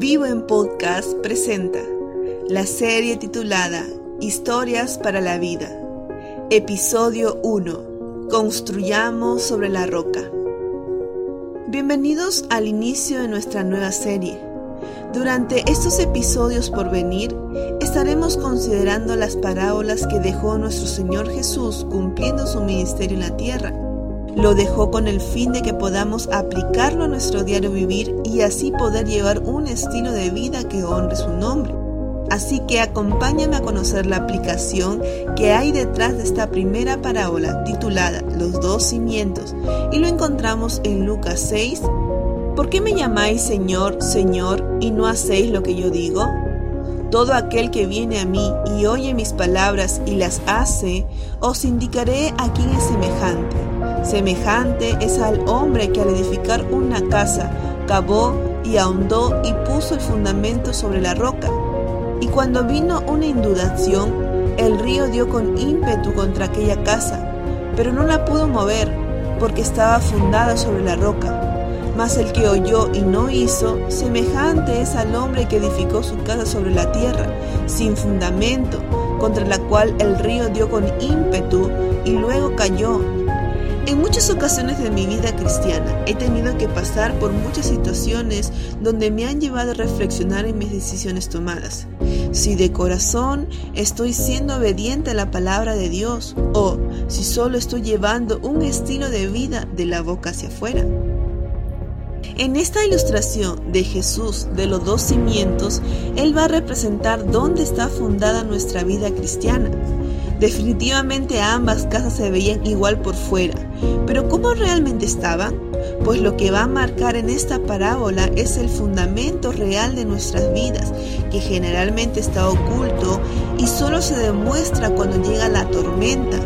Vivo en Podcast presenta la serie titulada Historias para la Vida. Episodio 1. Construyamos sobre la roca. Bienvenidos al inicio de nuestra nueva serie. Durante estos episodios por venir, estaremos considerando las parábolas que dejó nuestro Señor Jesús cumpliendo su ministerio en la tierra lo dejó con el fin de que podamos aplicarlo a nuestro diario vivir y así poder llevar un estilo de vida que honre su nombre. Así que acompáñame a conocer la aplicación que hay detrás de esta primera parábola titulada Los dos cimientos y lo encontramos en Lucas 6. ¿Por qué me llamáis Señor, Señor y no hacéis lo que yo digo? Todo aquel que viene a mí y oye mis palabras y las hace, os indicaré a quién es semejante Semejante es al hombre que al edificar una casa cavó y ahondó y puso el fundamento sobre la roca. Y cuando vino una inundación, el río dio con ímpetu contra aquella casa, pero no la pudo mover, porque estaba fundada sobre la roca. Mas el que oyó y no hizo, semejante es al hombre que edificó su casa sobre la tierra, sin fundamento, contra la cual el río dio con ímpetu y luego cayó en muchas ocasiones de mi vida cristiana he tenido que pasar por muchas situaciones donde me han llevado a reflexionar en mis decisiones tomadas. Si de corazón estoy siendo obediente a la palabra de Dios o si solo estoy llevando un estilo de vida de la boca hacia afuera. En esta ilustración de Jesús de los dos cimientos, Él va a representar dónde está fundada nuestra vida cristiana. Definitivamente ambas casas se veían igual por fuera, pero ¿cómo realmente estaban? Pues lo que va a marcar en esta parábola es el fundamento real de nuestras vidas, que generalmente está oculto y solo se demuestra cuando llega la tormenta.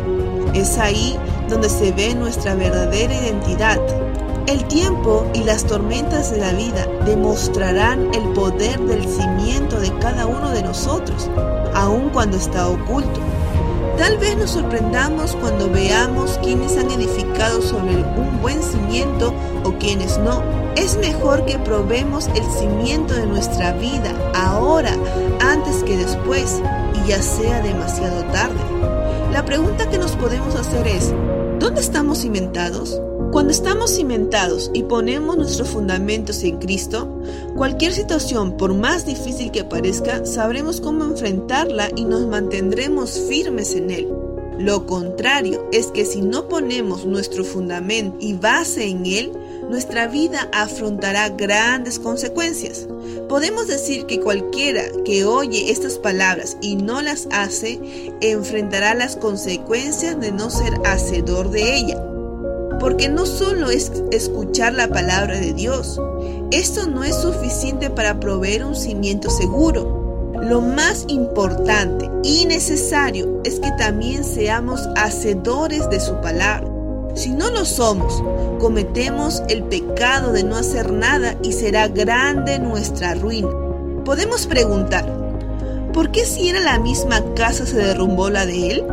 Es ahí donde se ve nuestra verdadera identidad. El tiempo y las tormentas de la vida demostrarán el poder del cimiento de cada uno de nosotros, aun cuando está oculto. Tal vez nos sorprendamos cuando veamos quienes han edificado sobre un buen cimiento o quienes no. Es mejor que probemos el cimiento de nuestra vida ahora antes que después y ya sea demasiado tarde. La pregunta que nos podemos hacer es, ¿dónde estamos cimentados? Cuando estamos cimentados y ponemos nuestros fundamentos en Cristo, cualquier situación, por más difícil que parezca, sabremos cómo enfrentarla y nos mantendremos firmes en Él. Lo contrario es que si no ponemos nuestro fundamento y base en Él, nuestra vida afrontará grandes consecuencias. Podemos decir que cualquiera que oye estas palabras y no las hace, enfrentará las consecuencias de no ser hacedor de ella. Porque no solo es escuchar la palabra de Dios, esto no es suficiente para proveer un cimiento seguro. Lo más importante y necesario es que también seamos hacedores de su palabra. Si no lo somos, cometemos el pecado de no hacer nada y será grande nuestra ruina. Podemos preguntar, ¿por qué si era la misma casa se derrumbó la de él?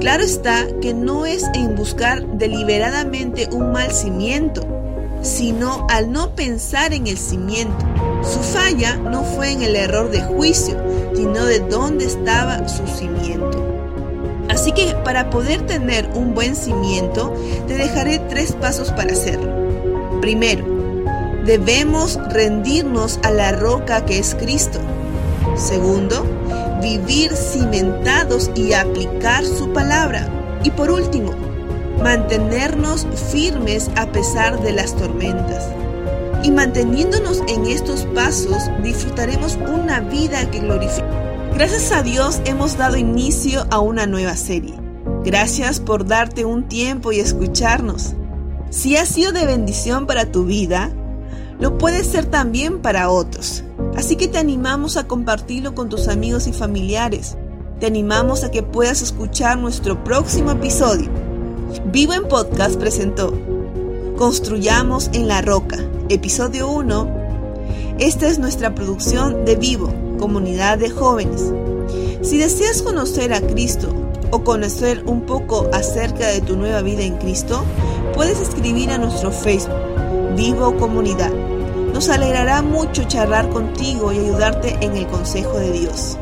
Claro está que no es en buscar deliberadamente un mal cimiento, sino al no pensar en el cimiento. Su falla no fue en el error de juicio, sino de dónde estaba su cimiento. Así que para poder tener un buen cimiento, te dejaré tres pasos para hacerlo. Primero, debemos rendirnos a la roca que es Cristo. Segundo, vivir cimentados y aplicar su palabra. Y por último, mantenernos firmes a pesar de las tormentas. Y manteniéndonos en estos pasos, disfrutaremos una vida que glorifica. Gracias a Dios hemos dado inicio a una nueva serie. Gracias por darte un tiempo y escucharnos. Si ha sido de bendición para tu vida, lo puede ser también para otros. Así que te animamos a compartirlo con tus amigos y familiares. Te animamos a que puedas escuchar nuestro próximo episodio. Vivo en Podcast presentó Construyamos en la Roca, episodio 1. Esta es nuestra producción de Vivo, comunidad de jóvenes. Si deseas conocer a Cristo o conocer un poco acerca de tu nueva vida en Cristo, puedes escribir a nuestro Facebook, Vivo Comunidad Nos alegrará mucho charlar contigo y ayudarte en el consejo de Dios.